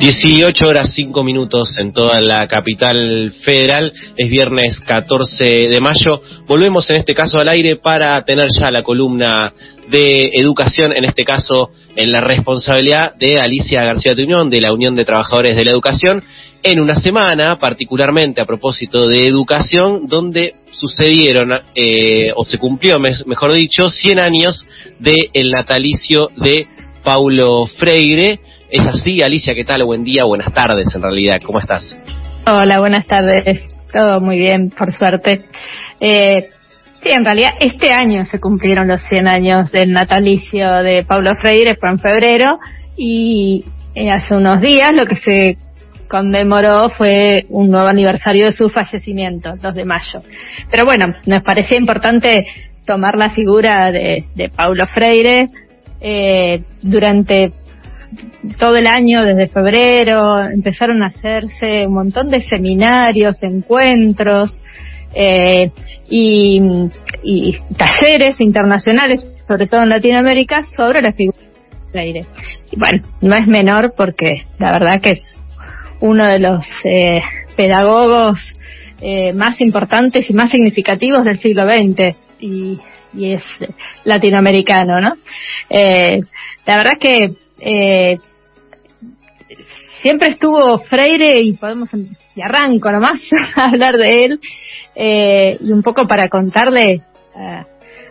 18 horas 5 minutos en toda la capital federal. Es viernes 14 de mayo. Volvemos en este caso al aire para tener ya la columna de educación, en este caso en la responsabilidad de Alicia García de Unión, de la Unión de Trabajadores de la Educación, en una semana, particularmente a propósito de educación, donde sucedieron, eh, o se cumplió, mejor dicho, 100 años del natalicio de Paulo Freire es así, Alicia, ¿qué tal? Buen día, buenas tardes en realidad, ¿cómo estás? Hola, buenas tardes, todo muy bien, por suerte. Eh, sí, en realidad este año se cumplieron los 100 años del natalicio de Pablo Freire, fue en febrero, y eh, hace unos días lo que se conmemoró fue un nuevo aniversario de su fallecimiento, 2 de mayo. Pero bueno, nos parecía importante tomar la figura de, de Paulo Freire eh, durante todo el año, desde febrero, empezaron a hacerse un montón de seminarios, encuentros eh, y, talleres internacionales, sobre todo en Latinoamérica, sobre la figura de Freire. Y bueno, no es menor porque la verdad que es uno de los eh, pedagogos eh, más importantes y más significativos del siglo XX y, y es latinoamericano, ¿no? Eh, la verdad que eh, siempre estuvo Freire y podemos, y arranco nomás a hablar de él, eh, y un poco para contarle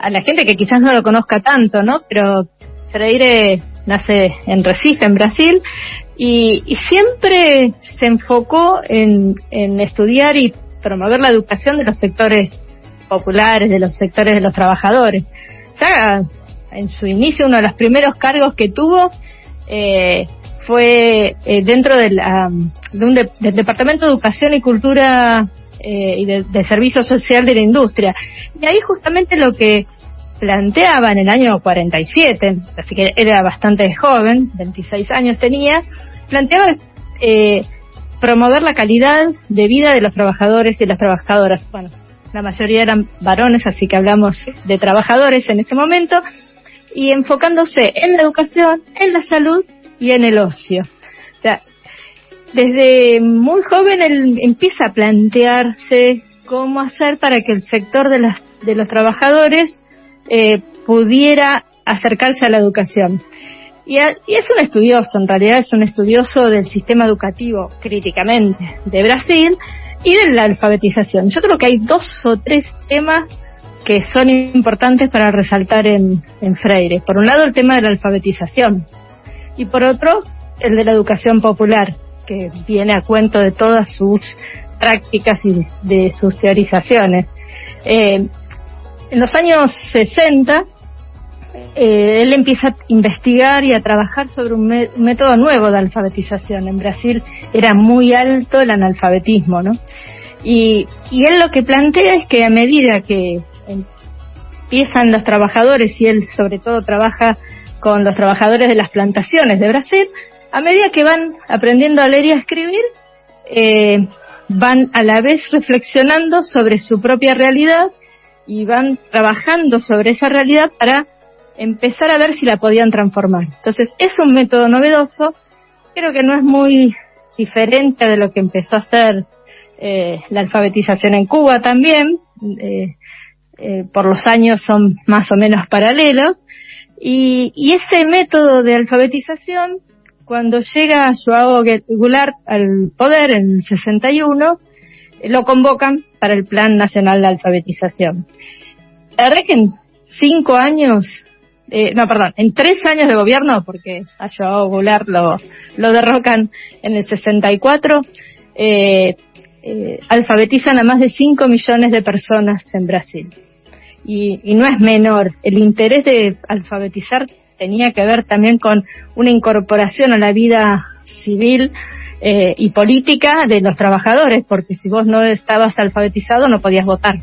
a la gente que quizás no lo conozca tanto, ¿no? Pero Freire nace en Recife, en Brasil, y, y siempre se enfocó en, en estudiar y promover la educación de los sectores populares, de los sectores de los trabajadores. Ya en su inicio, uno de los primeros cargos que tuvo eh, fue eh, dentro del Departamento de Educación y Cultura eh, y de, Servicio Social de la Industria. Y ahí justamente lo que planteaba en el año 47, así que era bastante joven, 26 años tenía, planteaba eh, promover la calidad de vida de los trabajadores y las trabajadoras. Bueno, la mayoría eran varones, así que hablamos de trabajadores en ese momento, y enfocándose en la educación, en la salud y en el ocio. O sea, desde muy joven él empieza a plantearse cómo hacer para que el sector de, las, de los trabajadores eh, pudiera acercarse a la educación. Y, y, es un estudioso, en realidad es un estudioso del sistema educativo críticamente de Brasil y de la alfabetización. Yo creo que hay dos o tres temas que son importantes para resaltar en, Freire. Por un lado, el tema de la alfabetización y por otro, el de la educación popular, que viene a cuento de todas sus prácticas y de sus teorizaciones. Eh, en los años 60, eh, él empieza a investigar y a trabajar sobre un, método nuevo de alfabetización. En Brasil era muy alto el analfabetismo, ¿no? Y, y él lo que plantea es que a medida que empiezan los trabajadores y él sobre todo trabaja con los trabajadores de las plantaciones de Brasil, a medida que van aprendiendo a leer y a escribir, eh, van a la vez reflexionando sobre su propia realidad y van trabajando sobre esa realidad para empezar a ver si la podían transformar. Entonces, es un método novedoso, creo que no es muy diferente de lo que empezó a hacer eh, la alfabetización en Cuba también. Eh, eh, por los años son más o menos paralelos, y, ese método de alfabetización, cuando llega Joao Goulart al poder en el 61, eh, lo convocan para el Plan Nacional de Alfabetización. La verdad en cinco años, eh, no, perdón, en tres años de gobierno, porque a Joao Goulart lo, lo derrocan en el 64, eh, eh, alfabetizan a más de 5 millones de personas en Brasil y, no es menor. El interés de alfabetizar tenía que ver también con una incorporación a la vida civil eh, y política de los trabajadores, porque si vos no estabas alfabetizado no podías votar.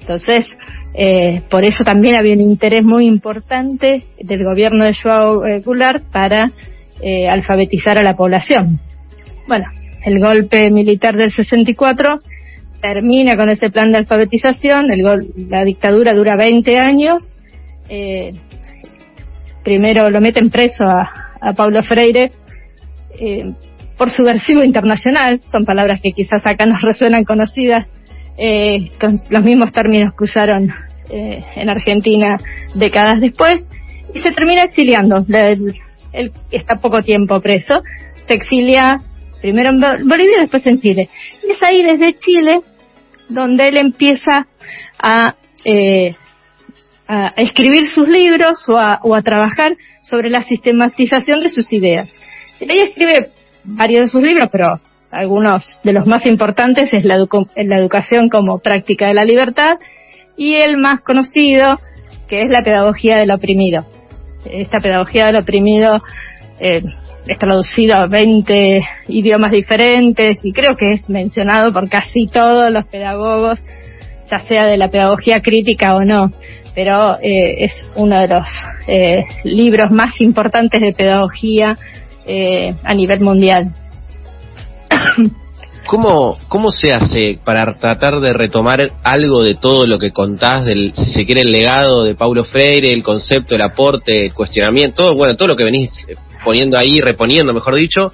Entonces, eh, por eso también había un interés muy importante del gobierno de Joao eh, Goulart para alfabetizar a la población. Bueno, el golpe militar del 64 termina con ese plan de alfabetización, el la dictadura dura 20 años, eh, primero lo meten preso a, a Paulo Freire, eh, por subversivo internacional, son palabras que quizás acá nos resuenan conocidas, eh, con los mismos términos que usaron eh, en Argentina décadas después, y se termina exiliando. Él, está poco tiempo preso, se exilia primero en Bolivia y después en Chile. Y es ahí desde Chile donde él empieza a, eh, a escribir sus libros o a, o a trabajar sobre la sistematización de sus ideas. Ella escribe varios de sus libros, pero algunos de los más importantes es la, educación como práctica de la libertad y el más conocido, que es la pedagogía del oprimido. Esta pedagogía del oprimido eh, es traducido a 20 idiomas diferentes y creo que es mencionado por casi todos los pedagogos, ya sea de la pedagogía crítica o no pero eh, es uno de los eh, libros más importantes de pedagogía eh, a nivel mundial. ¿Cómo, ¿Cómo se hace para tratar de retomar algo de todo lo que contás, del, si se quiere, el legado de Paulo Freire, el concepto, el aporte, el cuestionamiento, todo, bueno, todo lo que venís poniendo ahí, reponiendo, mejor dicho,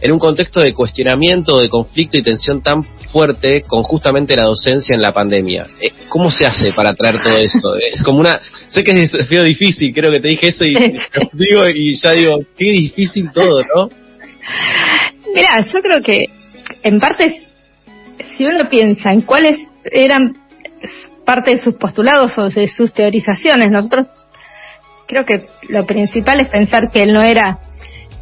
en un contexto de cuestionamiento, de conflicto y tensión tan fuerte con justamente la docencia en la pandemia. Eh, ¿Cómo se hace para traer todo eso? Es como una... Sé que es un desafío difícil, creo que te dije eso y, digo, y ya digo, qué difícil todo, ¿no? Mira, yo creo que en parte, si uno piensa en cuáles eran parte de sus postulados o de sus teorizaciones, nosotros creo que lo principal es pensar que él no era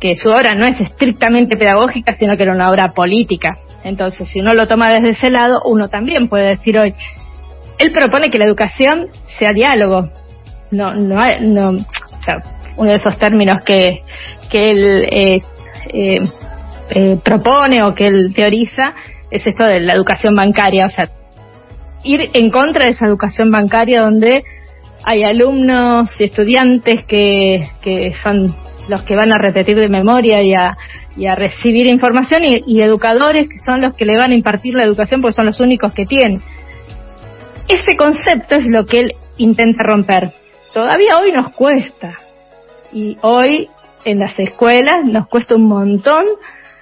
que su obra no es estrictamente pedagógica, sino que era una obra política. Entonces, si uno lo toma desde ese lado, uno también puede decir hoy, él propone que la educación sea diálogo. No, no, no o sea, uno de esos términos que, que él eh, eh, eh, propone o que él teoriza es esto de la educación bancaria, o sea, ir en contra de esa educación bancaria donde hay alumnos y estudiantes que, que son los que van a repetir de memoria y a, y a recibir información y, educadores que son los que le van a impartir la educación porque son los únicos que tienen. Ese concepto es lo que él intenta romper. Todavía hoy nos cuesta y hoy en las escuelas nos cuesta un montón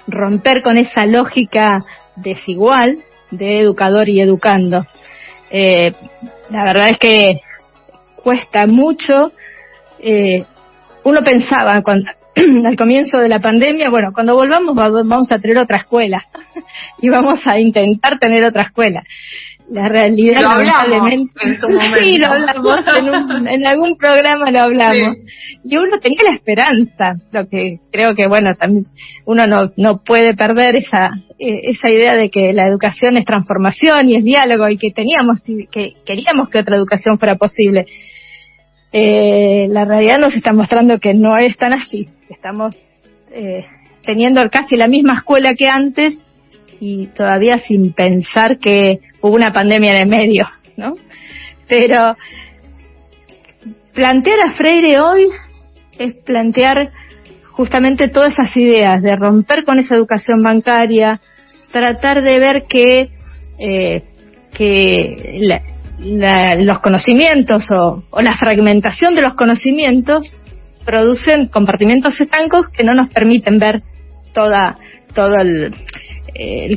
romper con esa lógica desigual de educador y educando. Eh, la verdad es que cuesta mucho eh, uno pensaba cuando, al comienzo de la pandemia, bueno, cuando volvamos vamos a tener otra escuela y vamos a intentar tener otra escuela. La realidad, lamentablemente, sí, lo hablamos, en, algún programa lo hablamos. Y uno tenía la esperanza, lo que creo que, bueno, también uno no, no puede perder esa, e, esa idea de que la educación es transformación y es diálogo y que teníamos, que queríamos que otra educación fuera posible eh, la realidad nos está mostrando que no es tan así. Estamos eh, teniendo casi la misma escuela que antes y todavía sin pensar que hubo una pandemia en el medio, ¿no? Pero plantear a Freire hoy es plantear justamente todas esas ideas de romper con esa educación bancaria, tratar de ver que, eh, que la, los conocimientos o, la fragmentación de los conocimientos producen compartimentos estancos que no nos permiten ver toda todo el,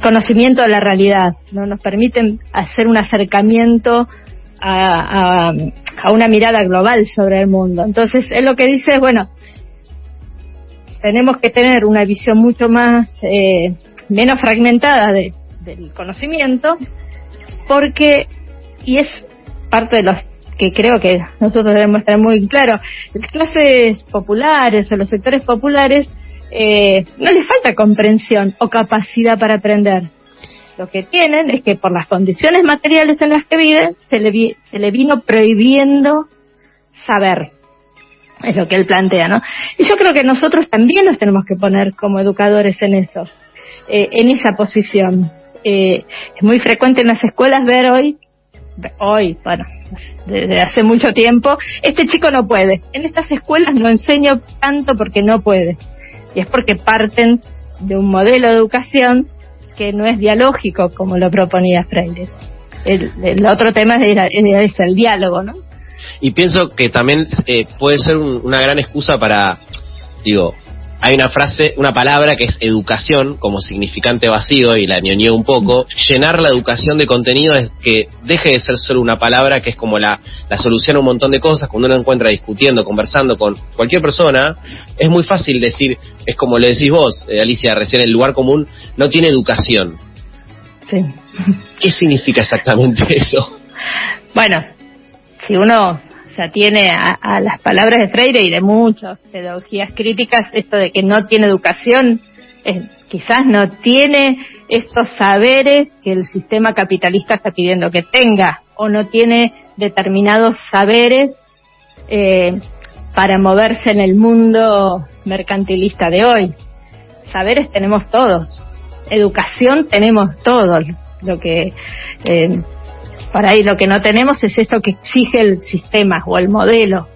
conocimiento de la realidad, no nos permiten hacer un acercamiento a, a, una mirada global sobre el mundo. Entonces, él lo que dice es, bueno, tenemos que tener una visión mucho más, eh, menos fragmentada de, del conocimiento, porque y es parte de los que creo que nosotros debemos estar muy claro. Las clases populares o los sectores populares eh, no les falta comprensión o capacidad para aprender. Lo que tienen es que por las condiciones materiales en las que viven se le, se le vino prohibiendo saber. Es lo que él plantea, ¿no? Y yo creo que nosotros también nos tenemos que poner como educadores en eso, eh, en esa posición. Eh, es muy frecuente en las escuelas ver hoy hoy, bueno, desde hace mucho tiempo, este chico no puede. En estas escuelas no enseño tanto porque no puede. Y es porque parten de un modelo de educación que no es dialógico como lo proponía Freire. El, otro tema es, el diálogo, ¿no? Y pienso que también eh, puede ser una gran excusa para, digo, hay una frase, una palabra que es educación como significante vacío y la ñoñé un poco. Llenar la educación de contenido es que deje de ser solo una palabra que es como la, la solución a un montón de cosas. Cuando uno encuentra discutiendo, conversando con cualquier persona, es muy fácil decir, es como le decís vos, eh, Alicia, recién el lugar común no tiene educación. Sí. ¿Qué significa exactamente eso? Bueno, si uno o sea, tiene a, las palabras de Freire y de muchas pedagogías críticas esto de que no tiene educación, quizás no tiene estos saberes que el sistema capitalista está pidiendo que tenga, o no tiene determinados saberes eh, para moverse en el mundo mercantilista de hoy. Saberes tenemos todos, educación tenemos todos, lo que eh, por ahí lo que no tenemos es esto que exige el sistema o el modelo,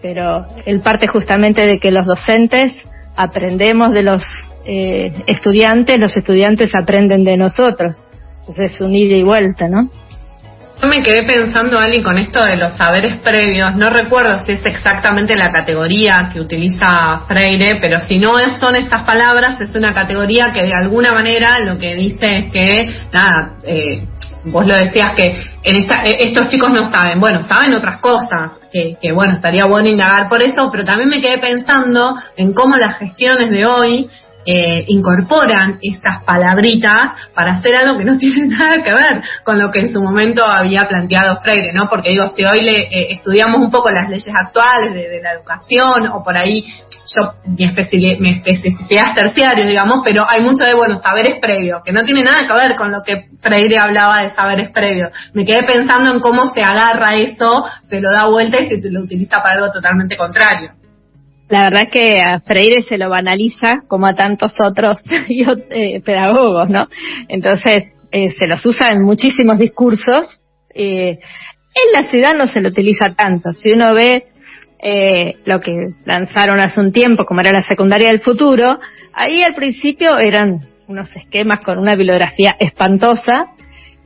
pero él parte justamente de que los docentes aprendemos de los eh, estudiantes, los estudiantes aprenden de nosotros. Entonces es un ida y vuelta, ¿no? Yo me quedé pensando, Ali, con esto de los saberes previos. No recuerdo si es exactamente la categoría que utiliza Freire, pero si no son estas palabras, es una categoría que de alguna manera lo que dice es que, nada, eh, vos lo decías que en esta, eh, estos chicos no saben. Bueno, saben otras cosas, que, que bueno, estaría bueno indagar por eso, pero también me quedé pensando en cómo las gestiones de hoy eh, incorporan estas palabritas para hacer algo que no tiene nada que ver con lo que en su momento había planteado Freire, ¿no? Porque digo, si hoy le eh, estudiamos un poco las leyes actuales de, la educación o por ahí, yo mi, especialidad, mi especificidad es terciario, digamos, pero hay mucho de, bueno, saberes previos, que no tiene nada que ver con lo que Freire hablaba de saberes previos. Me quedé pensando en cómo se agarra eso, se lo da vuelta y se lo utiliza para algo totalmente contrario. La verdad que a Freire se lo banaliza como a tantos otros eh, pedagogos, ¿no? Entonces eh, se los usa en muchísimos discursos. Eh, en la ciudad no se lo utiliza tanto. Si uno ve eh, lo que lanzaron hace un tiempo, como era la secundaria del futuro, ahí al principio eran unos esquemas con una bibliografía espantosa,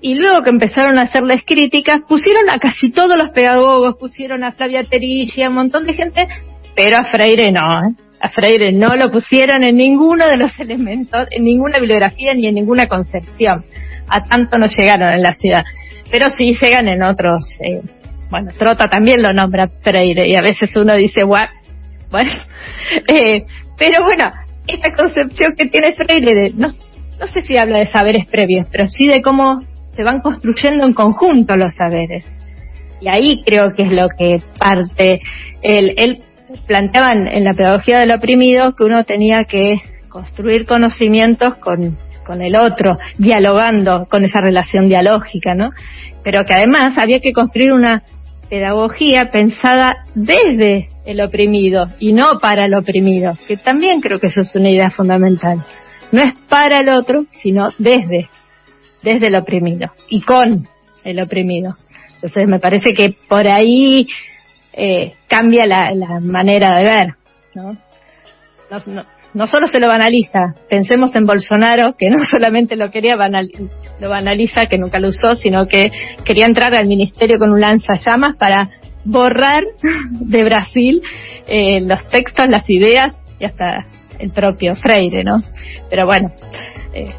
y luego que empezaron a hacerles críticas, pusieron a casi todos los pedagogos, pusieron a Flavia Terigi, a un montón de gente pero a Freire no, ¿eh? a Freire no lo pusieron en ninguno de los elementos, en ninguna bibliografía ni en ninguna concepción. A tanto no llegaron en la ciudad, pero sí llegan en otros. Eh, bueno, Trota también lo nombra Freire y a veces uno dice, what? bueno, eh, pero bueno, esta concepción que tiene Freire de, no, sé si habla de saberes previos, pero sí de cómo se van construyendo en conjunto los saberes. Y ahí creo que es lo que parte. el él planteaban en la pedagogía del oprimido que uno tenía que construir conocimientos con, con el otro, dialogando con esa relación dialógica, ¿no? Pero que además había que construir una pedagogía pensada desde el oprimido y no para el oprimido, que también creo que eso es una idea fundamental. No es para el otro, sino desde, desde el oprimido y con el oprimido. Entonces me parece que por ahí eh, cambia la, manera de ver, ¿no? No, solo se lo banaliza, pensemos en Bolsonaro, que no solamente lo quería lo banaliza, que nunca lo usó, sino que quería entrar al ministerio con un lanzallamas para borrar de Brasil eh, los textos, las ideas y hasta el propio Freire, ¿no? Pero bueno, eh,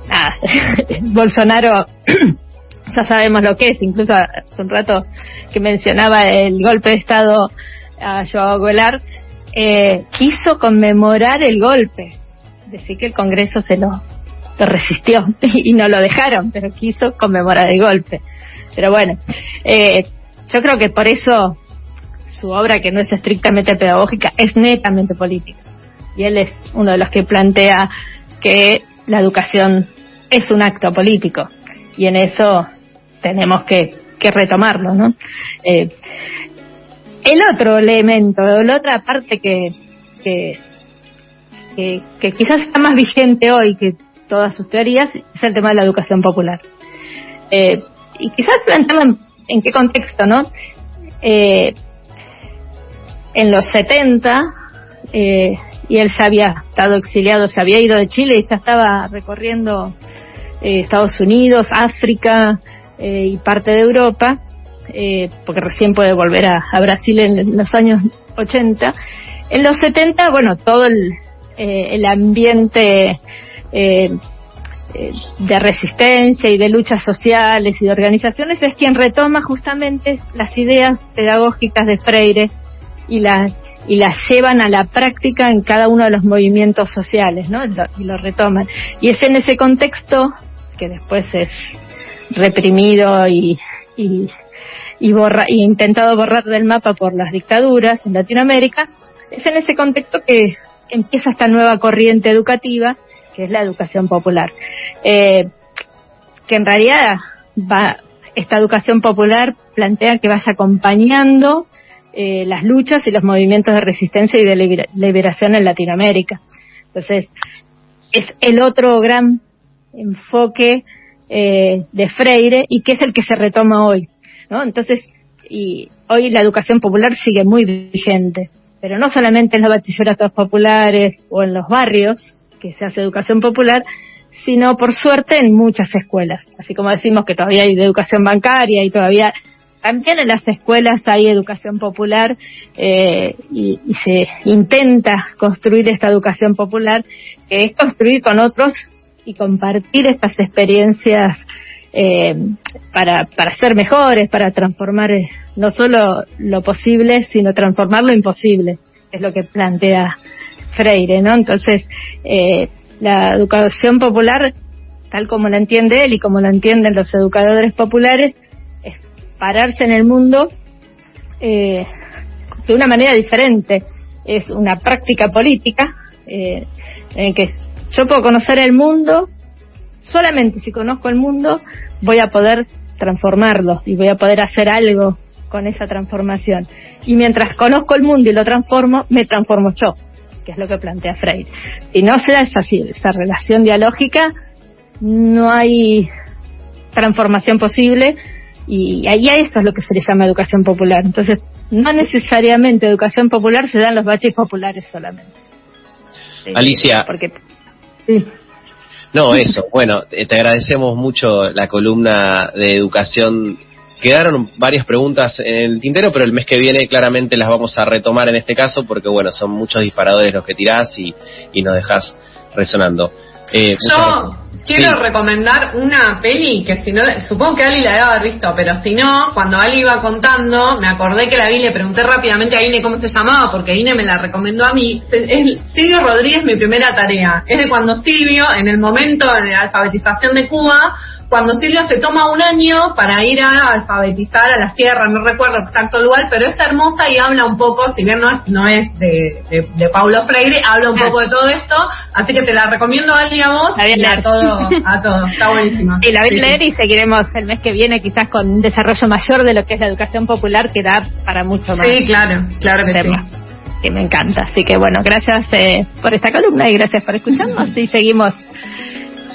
Bolsonaro ya sabemos lo que es, incluso hace un rato que mencionaba el golpe de Estado a Joao Goulart, eh, quiso conmemorar el golpe, decir que el Congreso se lo, resistió y no lo dejaron, pero quiso conmemorar el golpe. Pero bueno, eh, yo creo que por eso su obra, que no es estrictamente pedagógica, es netamente política. Y él es uno de los que plantea que la educación es un acto político. Y en eso tenemos que, retomarlo, ¿no? Eh, el otro elemento, la otra parte que, que, que, quizás está más vigente hoy que todas sus teorías es el tema de la educación popular. Eh, y quizás plantearlo en, qué contexto, ¿no? Eh, en los 70, y él se había estado exiliado, se había ido de Chile y ya estaba recorriendo Estados Unidos, África, eh, y parte de Europa, eh, porque recién puede volver a, Brasil en los años 80. En los 70, bueno, todo el, eh, el ambiente eh, eh, de resistencia y de luchas sociales y de organizaciones, es quien retoma justamente las ideas pedagógicas de Freire y las y las llevan a la práctica en cada uno de los movimientos sociales, ¿no? Y lo retoman. Y es en ese contexto que después es reprimido y, y, y, borra, intentado borrar del mapa por las dictaduras en Latinoamérica, es en ese contexto que empieza esta nueva corriente educativa, que es la educación popular. Eh, que en realidad va, esta educación popular plantea que vaya acompañando eh, las luchas y los movimientos de resistencia y de liberación en Latinoamérica. Entonces, es el otro gran enfoque eh, de Freire y que es el que se retoma hoy. ¿no? Entonces, y hoy la educación popular sigue muy vigente, pero no solamente en los bachilleratos populares o en los barrios, que se hace educación popular, sino por suerte en muchas escuelas. Así como decimos que todavía hay educación bancaria y todavía también en las escuelas hay educación popular eh, y, se intenta construir esta educación popular, que es construir con otros y compartir estas experiencias eh, para, para ser mejores, para transformar eh, no solo lo posible, sino transformar lo imposible, es lo que plantea Freire, ¿no? Entonces, eh, la educación popular, tal como la entiende él y como la entienden los educadores populares, pararse en el mundo eh, de una manera diferente. Es una práctica política eh, en que yo puedo conocer el mundo, solamente si conozco el mundo voy a poder transformarlo y voy a poder hacer algo con esa transformación. Y mientras conozco el mundo y lo transformo, me transformo yo, que es lo que plantea Freire. Si no se da esa, esa relación dialógica, no hay transformación posible y ahí a eso es lo que se le llama educación popular. Entonces, no necesariamente educación popular se da en los baches populares solamente. Alicia. Porque, No, eso. Bueno, te agradecemos mucho la columna de educación. Quedaron varias preguntas en el tintero, pero el mes que viene claramente las vamos a retomar en este caso porque, bueno, son muchos disparadores los que tirás y, y nos dejas resonando. Eh, Yo quiero recomendar una peli que si no, supongo que Ali la debe haber visto, pero si no, cuando Ali iba contando, me acordé que la vi, le pregunté rápidamente a Ine cómo se llamaba, porque Ine me la recomendó a mí. Es Silvio Rodríguez, mi primera tarea. Es de cuando Silvio, en el momento de la alfabetización de Cuba, cuando Silvio se toma un año para ir a alfabetizar a la sierra, no recuerdo exacto el lugar, pero es hermosa y habla un poco, si bien no es, no es de, de, Paulo Freire, habla un poco de todo esto, así que te la recomiendo a, a vos y a todo, a todo, está buenísima. Y la voy a leer y seguiremos el mes que viene quizás con un desarrollo mayor de lo que es la educación popular que da para mucho más. Sí, claro, claro que sí que me encanta. Así que bueno, gracias eh, por esta columna y gracias por escucharnos y seguimos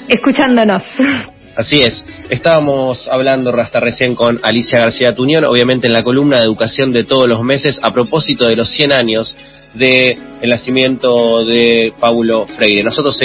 escuchándonos. Así es. Estábamos hablando hasta recién con Alicia García Tuñón, obviamente en la columna de educación de todos los meses, a propósito de los 100 años del nacimiento de Paulo Freire. Nosotros